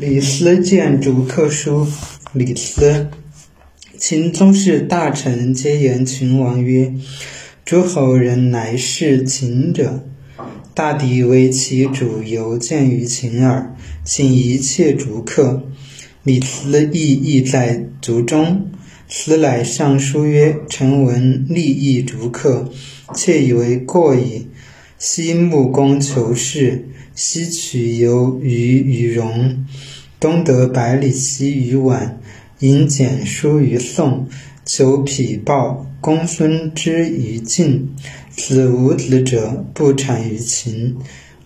李斯见逐客书，李斯，秦宗室大臣皆言秦王曰：“诸侯人乃是秦者，大抵为其主犹见于秦耳。请一切逐客。”李斯亦意在族中。斯乃上书曰：“臣闻利益逐客，窃以为过矣。昔穆公求士，西取由于与戎。”东得百里奚于宛，引简书于宋，求匹报公孙之于晋。子无子者，不产于秦。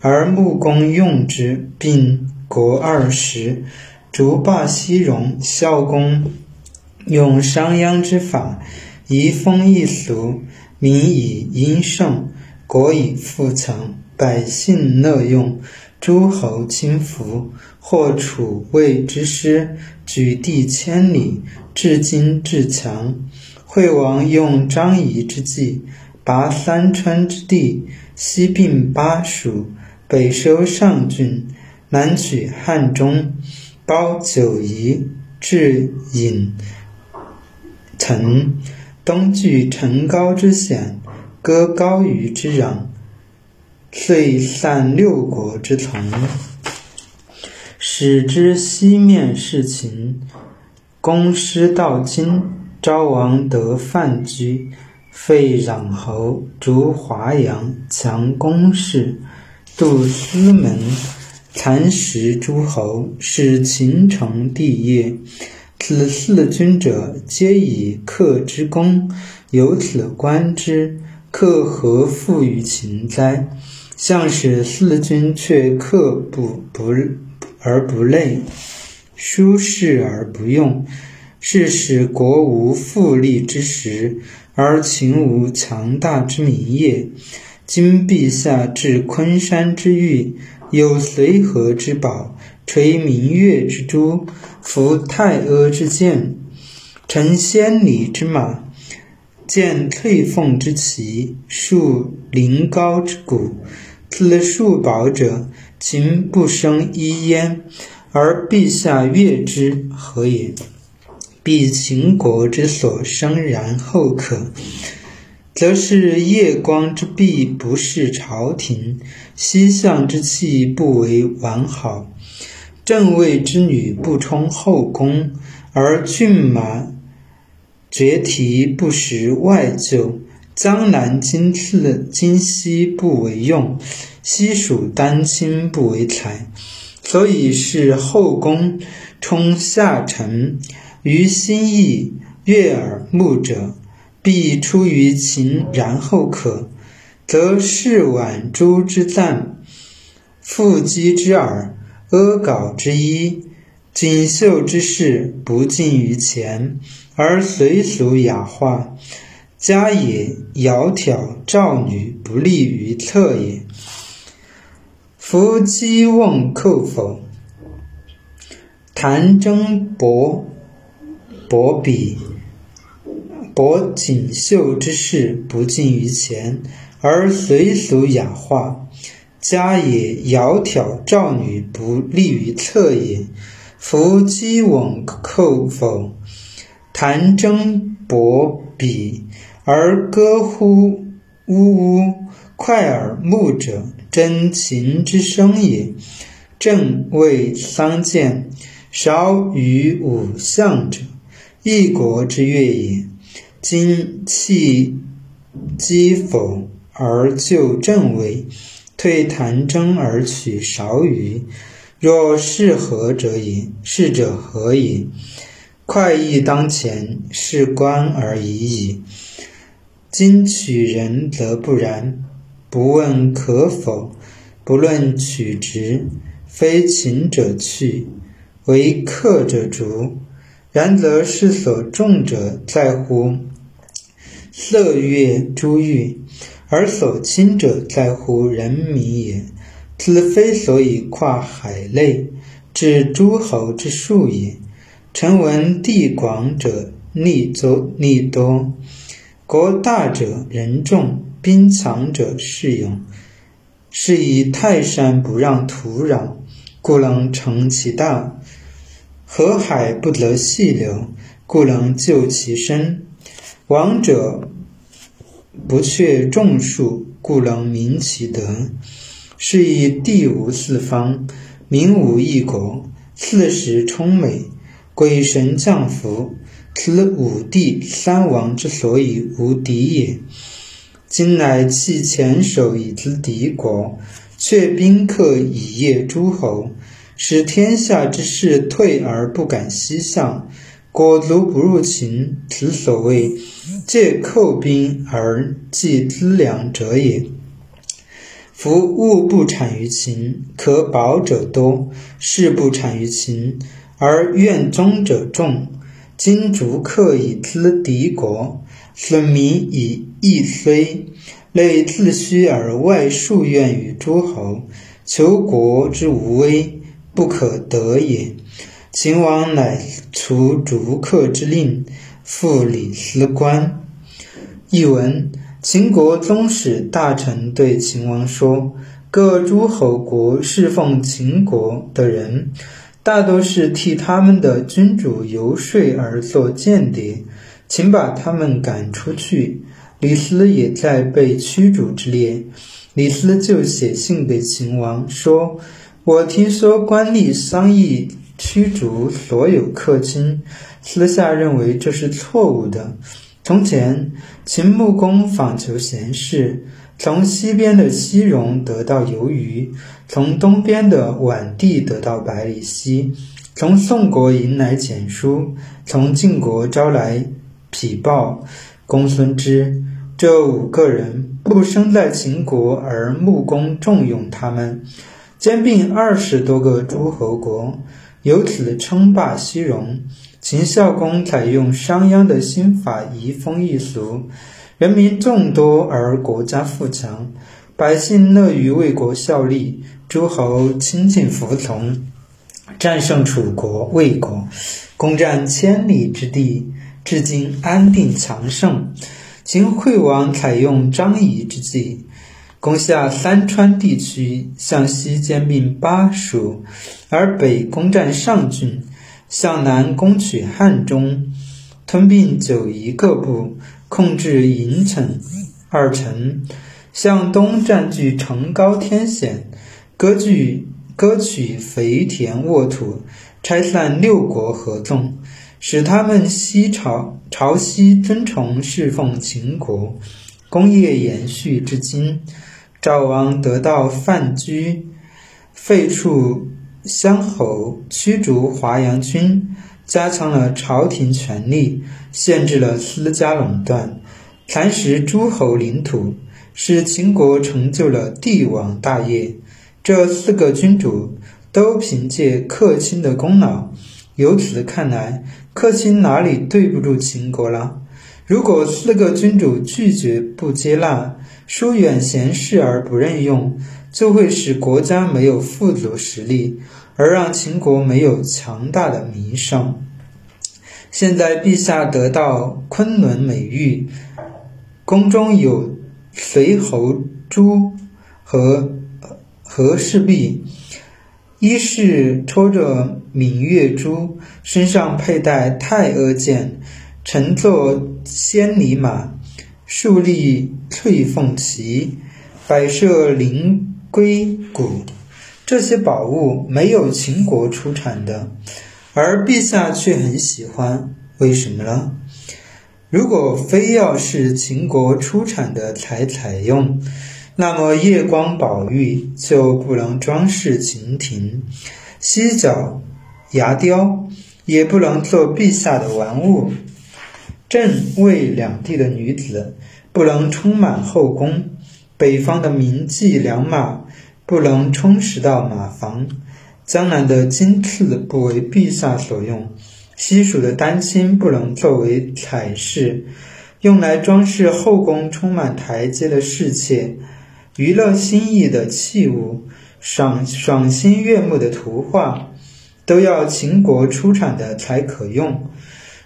而穆公用之，并国二十，逐霸西戎。孝公用商鞅之法，移风易俗，民以殷盛，国以富强，百姓乐用。诸侯亲服，或楚魏之师，举地千里，至今至强。惠王用张仪之计，拔三川之地，西并巴蜀，北收上郡，南取汉中，包九夷，至郢城，东据陈高之险，割高于之壤。遂散六国之从，使之西面事秦。公师到今，昭王得范雎，废壤侯，逐华阳，强公室，杜司门，蚕食诸侯，使秦成帝业。此四君者，皆以克之功，由此观之，克何负于秦哉？向使四君却克不不而不累，舒适而不用，是使国无富利之时，而秦无强大之民也。今陛下至昆山之玉，有随和之宝，垂明月之珠，服太阿之剑，乘千里之马，见翠凤之旗，树临高之谷。此数宝者，秦不生一焉，而陛下悦之，何也？必秦国之所生，然后可，则是夜光之璧不是朝廷，西向之器不为完好，正位之女不充后宫，而骏马绝蹄不识外厩。江南今次今西不为用，西蜀丹青不为才，所以是后宫充下臣，于心意悦耳目者，必出于秦，然后可，则是宛珠之赞，腹肌之耳，阿缟之衣，锦绣之饰，不尽于前，而随俗雅化。家也窈窕赵女，不利于策也。夫姬瓮寇否？谈征博博比博锦绣之事，不近于前，而随俗雅化。家也窈窕赵女，不利于策也。夫姬瓮寇否？谈征博比。而歌乎呜呜，快耳目者，真情之声也。正谓桑见，少于五象者，一国之乐也。今弃击否而就正位，退谈争而取少余，若是何者也？是者何也？快意当前，是观而已矣。今取人则不然，不问可否，不论取直，非秦者去，为客者逐。然则是所重者在乎色乐珠玉，而所轻者在乎人民也。此非所以跨海内，至诸侯之数也。臣闻地广者利多，利多。国大者人众，兵强者势勇。是以泰山不让土壤，故能成其大；河海不得细流，故能就其深；王者不却众数，故能明其德。是以地无四方，民无一国，四时充美，鬼神降福。此五帝三王之所以无敌也。今乃弃黔首以资敌国，却宾客以业诸侯，使天下之士退而不敢西向，果足不入秦。此所谓借寇兵而济资粮者也。夫物不产于秦，可保者多；事不产于秦，而愿忠者众。今逐客以资敌国，损民以益虽，内自虚而外树怨于诸侯，求国之无威，不可得也。秦王乃除逐客之令，复李斯官。译文：秦国宗室大臣对秦王说：“各诸侯国侍奉秦国的人。”大多是替他们的君主游说而做间谍，请把他们赶出去。李斯也在被驱逐之列。李斯就写信给秦王说：“我听说官吏商议驱逐所有客卿，私下认为这是错误的。从前，秦穆公访求贤士。”从西边的西戎得到鱿鱼，从东边的宛地得到百里奚，从宋国迎来简书，从晋国招来匹豹、公孙支。这五个人不生在秦国，而穆公重用他们，兼并二十多个诸侯国，由此称霸西戎。秦孝公采用商鞅的新法，移风易俗。人民众多而国家富强，百姓乐于为国效力，诸侯亲近服从，战胜楚国、魏国，攻占千里之地，至今安定强盛。秦惠王采用张仪之计，攻下三川地区，向西兼并巴蜀，而北攻占上郡，向南攻取汉中，吞并九夷各部。控制营城二城，向东占据城高天险，割据割取肥田沃土，拆散六国合纵，使他们西朝朝西尊崇侍奉秦国，功业延续至今。赵王得到范雎，废黜乡侯，驱逐华阳君。加强了朝廷权力，限制了私家垄断，蚕食诸侯领土，使秦国成就了帝王大业。这四个君主都凭借客卿的功劳。由此看来，客卿哪里对不住秦国了？如果四个君主拒绝不接纳，疏远贤士而不任用，就会使国家没有富足实力。而让秦国没有强大的名声。现在陛下得到昆仑美誉，宫中有随侯珠和和氏璧，一是戳着明月珠，身上佩戴太阿剑，乘坐千里马，竖立翠凤旗，摆设灵龟鼓。这些宝物没有秦国出产的，而陛下却很喜欢，为什么呢？如果非要是秦国出产的才采用，那么夜光宝玉就不能装饰秦庭，犀角、牙雕也不能做陛下的玩物，郑、魏两地的女子不能充满后宫，北方的名妓良马。不能充实到马房，江南的金刺不为陛下所用，西蜀的丹青不能作为彩饰，用来装饰后宫充满台阶的侍妾，娱乐心意的器物，赏赏心悦目的图画，都要秦国出产的才可用。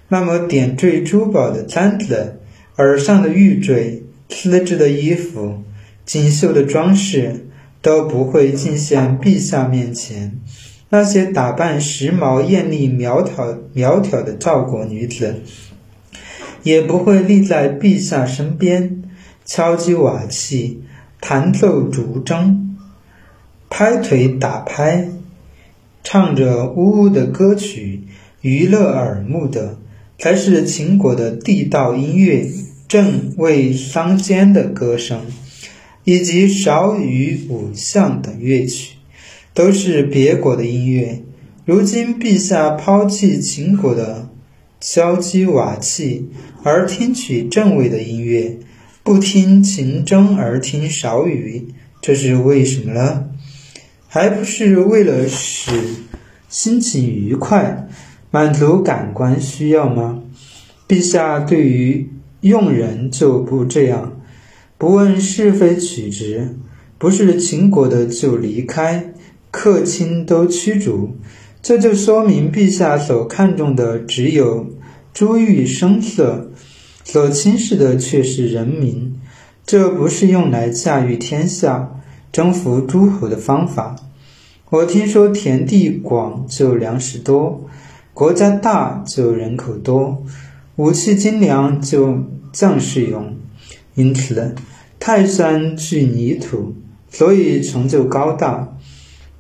那么点缀珠宝的簪子，耳上的玉坠，丝质的衣服，锦绣的装饰。都不会进献陛下面前。那些打扮时髦、艳丽、苗条、苗条的赵国女子，也不会立在陛下身边，敲击瓦器，弹奏竹筝，拍腿打拍，唱着呜呜的歌曲，娱乐耳目的，才是秦国的地道音乐，正为桑间的歌声，以及韶羽、五象等乐曲。都是别国的音乐。如今陛下抛弃秦国的敲击瓦器，而听取正位的音乐，不听秦筝而听韶羽，这是为什么呢？还不是为了使心情愉快，满足感官需要吗？陛下对于用人就不这样，不问是非曲直，不是秦国的就离开。客卿都驱逐，这就说明陛下所看重的只有珠玉声色，所轻视的却是人民。这不是用来驾驭天下、征服诸侯的方法。我听说田地广就粮食多，国家大就人口多，武器精良就将士勇。因此，泰山聚泥土，所以成就高大。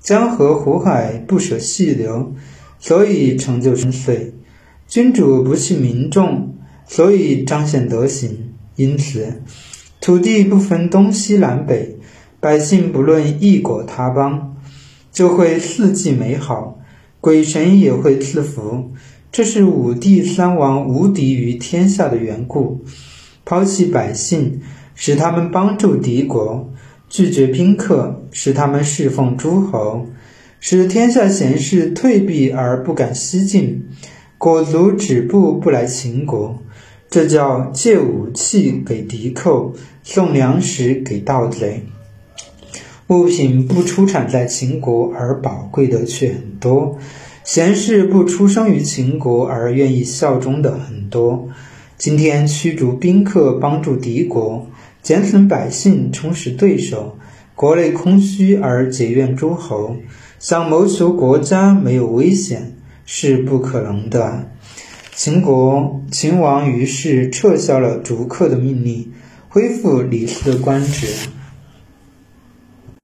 江河湖海不舍细流，所以成就深邃；君主不弃民众，所以彰显德行。因此，土地不分东西南北，百姓不论异国他邦，就会四季美好，鬼神也会赐福。这是五帝三王无敌于天下的缘故。抛弃百姓，使他们帮助敌国。拒绝宾客，使他们侍奉诸侯，使天下贤士退避而不敢西进，裹足止步不来秦国，这叫借武器给敌寇，送粮食给盗贼。物品不出产在秦国而宝贵的却很多，贤士不出生于秦国而愿意效忠的很多。今天驱逐宾客，帮助敌国。减损百姓，充实对手，国内空虚而结怨诸侯，想谋求国家没有危险是不可能的。秦国秦王于是撤销了逐客的命令，恢复李斯的官职。